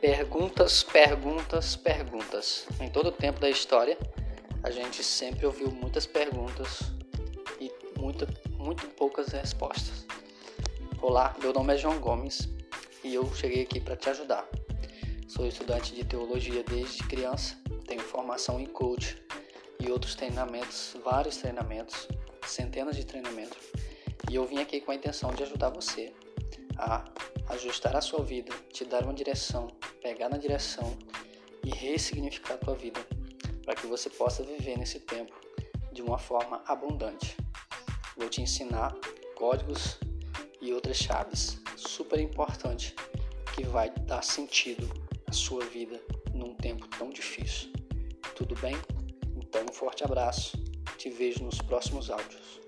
Perguntas, perguntas, perguntas. Em todo o tempo da história, a gente sempre ouviu muitas perguntas e muita, muito poucas respostas. Olá, meu nome é João Gomes e eu cheguei aqui para te ajudar. Sou estudante de teologia desde criança, tenho formação em coach e outros treinamentos, vários treinamentos, centenas de treinamentos, e eu vim aqui com a intenção de ajudar você a ajustar a sua vida, te dar uma direção, pegar na direção e ressignificar a tua vida, para que você possa viver nesse tempo de uma forma abundante. Vou te ensinar códigos e outras chaves super importantes que vai dar sentido à sua vida num tempo tão difícil. Tudo bem? Então, um forte abraço. Te vejo nos próximos áudios.